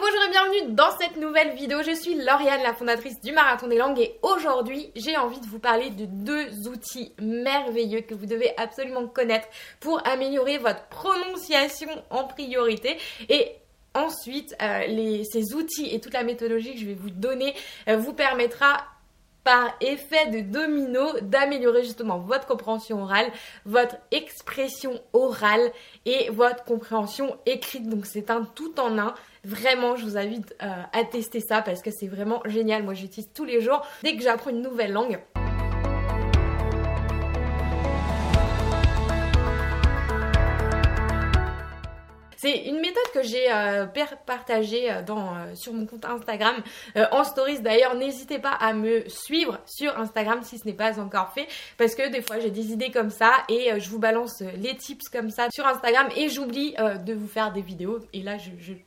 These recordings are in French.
bonjour et bienvenue dans cette nouvelle vidéo. Je suis Lauriane, la fondatrice du Marathon des Langues et aujourd'hui j'ai envie de vous parler de deux outils merveilleux que vous devez absolument connaître pour améliorer votre prononciation en priorité et Ensuite, euh, ces outils et toute la méthodologie que je vais vous donner euh, vous permettra par effet de domino d'améliorer justement votre compréhension orale, votre expression orale et votre compréhension écrite. Donc c'est un tout en un. Vraiment, je vous invite euh, à tester ça parce que c'est vraiment génial. Moi, j'utilise tous les jours dès que j'apprends une nouvelle langue. C'est une méthode que j'ai euh, partagée euh, euh, sur mon compte Instagram en stories. D'ailleurs, n'hésitez pas à me suivre sur Instagram si ce n'est pas encore fait parce que des fois j'ai des idées comme ça et je vous balance les tips comme ça sur Instagram et j'oublie de vous faire des vidéos. Et là,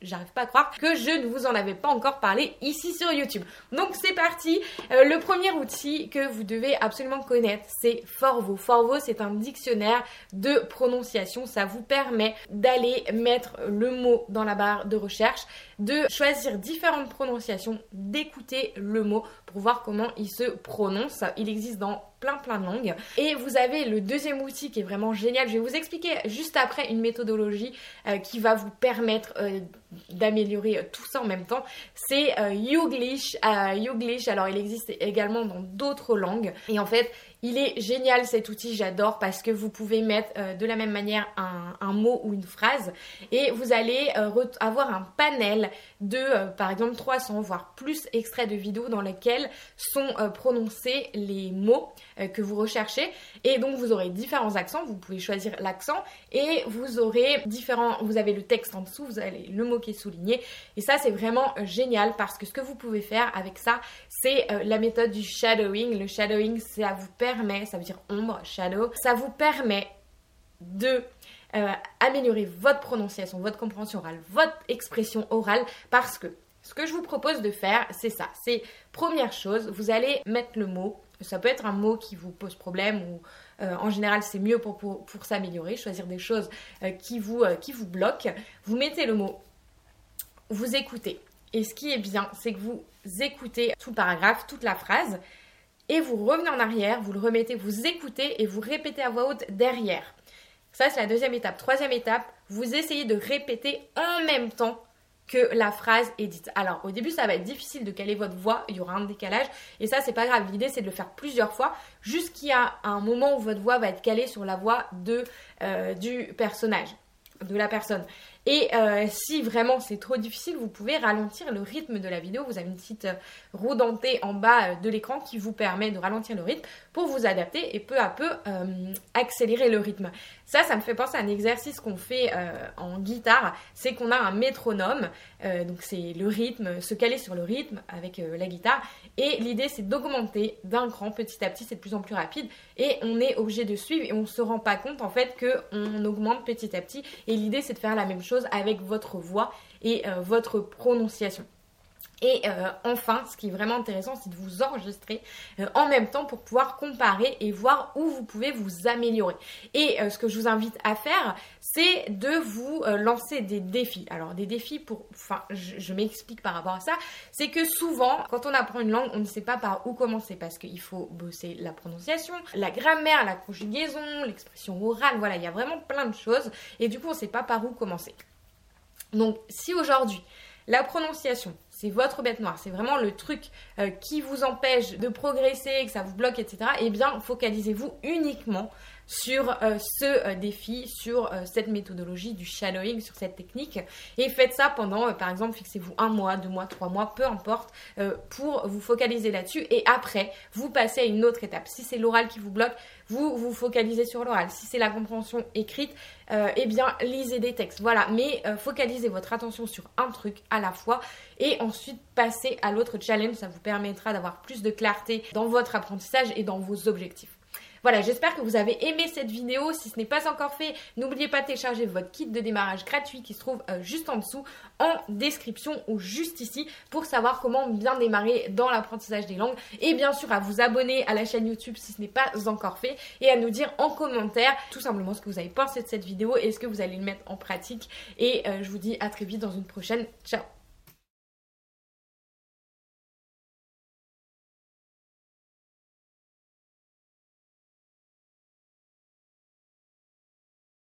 j'arrive pas à croire que je ne vous en avais pas encore parlé ici sur YouTube. Donc c'est parti. le premier outil que vous devez absolument connaître, c'est Forvo. Forvo, c'est un dictionnaire de prononciation. Ça vous permet d'aller mettre le mot dans la barre de recherche, de choisir différentes prononciations, d'écouter le mot pour voir comment il se prononce. Il existe dans plein plein de langues. Et vous avez le deuxième outil qui est vraiment génial. Je vais vous expliquer juste après une méthodologie euh, qui va vous permettre euh, d'améliorer euh, tout ça en même temps. C'est Youglish. Youglish, alors il existe également dans d'autres langues. Et en fait, il est génial cet outil, j'adore parce que vous pouvez mettre de la même manière un, mot ou une phrase et vous allez avoir un panel de par exemple 300 voire plus extraits de vidéos dans lesquels sont prononcés les mots euh, que vous recherchez. Et donc vous aurez différents accents, vous pouvez choisir l'accent et vous aurez différents, vous avez le texte en dessous, vous avez le mot qui est souligné. Et ça c'est vraiment euh, génial parce que ce que vous pouvez faire avec ça, c'est euh, la méthode du shadowing. Le shadowing, ça vous permet, ça veut dire ombre, shadow, ça vous permet de améliorer votre prononciation, votre compréhension orale, votre expression orale parce que ce que je vous propose de faire, c'est ça. C'est première chose, vous allez mettre le mot ça peut être un mot qui vous pose problème ou euh, en général c'est mieux pour, pour, s'améliorer, choisir des choses euh, qui, vous, euh, qui vous bloquent. Vous mettez le mot, vous écoutez. Et ce qui est bien, c'est que vous écoutez tout le paragraphe, toute la phrase, et vous revenez en arrière, vous le remettez, vous écoutez et vous répétez à voix haute derrière. Ça, c'est la deuxième étape. Troisième étape, vous essayez de répéter en même temps que la phrase est dite. Alors au début ça va être difficile de caler votre voix, il y aura un décalage et ça c'est pas grave. L'idée c'est de le faire plusieurs fois jusqu'à un moment où votre voix va être calée sur la voix euh, du personnage de la personne. Et euh, si vraiment c'est trop difficile, vous pouvez ralentir le rythme de la vidéo. Vous avez une petite euh, roue dentée en bas euh, de l'écran qui vous permet de ralentir le rythme pour vous adapter et peu à peu accélérer le rythme. Ça, ça me fait penser à un exercice qu'on fait en guitare. C'est qu'on a un métronome. donc c'est le rythme, se caler sur le rythme avec la guitare. Et l'idée c'est d'augmenter d'un cran petit à petit, c'est de plus en plus rapide. Et on est obligé de suivre et on ne se rend pas compte en fait qu'on augmente petit à petit. Et l'idée c'est de faire la même chose avec votre voix et euh, votre prononciation. Et euh, enfin, ce qui est vraiment intéressant, c'est de vous enregistrer euh, en même temps pour pouvoir comparer et voir où vous pouvez vous améliorer. Et ce que je vous invite à faire, c'est de vous lancer des défis. Alors des défis pour, enfin, je, m'explique par rapport à ça, c'est que souvent, quand on apprend une langue, on ne sait pas par où commencer parce qu'il faut bosser la prononciation, la grammaire, la conjugaison, l'expression orale. Voilà, il y a vraiment plein de choses et du coup, on ne sait pas par où commencer. Donc si aujourd'hui la prononciation, c'est votre bête noire, c'est vraiment le truc euh, qui vous empêche de progresser, que ça vous bloque, etc., eh bien focalisez-vous uniquement sur euh, ce euh, défi, sur cette méthodologie du shadowing, sur cette technique. Et faites ça pendant, par exemple, fixez-vous un mois, deux mois, trois mois, peu importe, pour vous focaliser là-dessus. Et après, vous passez à une autre étape. Si c'est l'oral qui vous bloque, vous vous focalisez sur l'oral. Si c'est la compréhension écrite, euh, eh bien lisez des textes. Voilà, mais euh, focalisez votre attention sur un truc à la fois et ensuite passez à l'autre challenge. Ça vous permettra d'avoir plus de clarté dans votre apprentissage et dans vos objectifs. Voilà, j'espère que vous avez aimé cette vidéo. Si ce n'est pas encore fait, n'oubliez pas de télécharger votre kit de démarrage gratuit qui se trouve euh, juste en dessous, en description ou juste ici, pour savoir comment bien démarrer dans l'apprentissage des langues. Et bien sûr, à vous abonner à la chaîne YouTube si ce n'est pas encore fait et à nous dire en commentaire tout simplement ce que vous avez pensé de cette vidéo et ce que vous allez le mettre en pratique. Et euh, je vous dis à très vite dans une prochaine. Ciao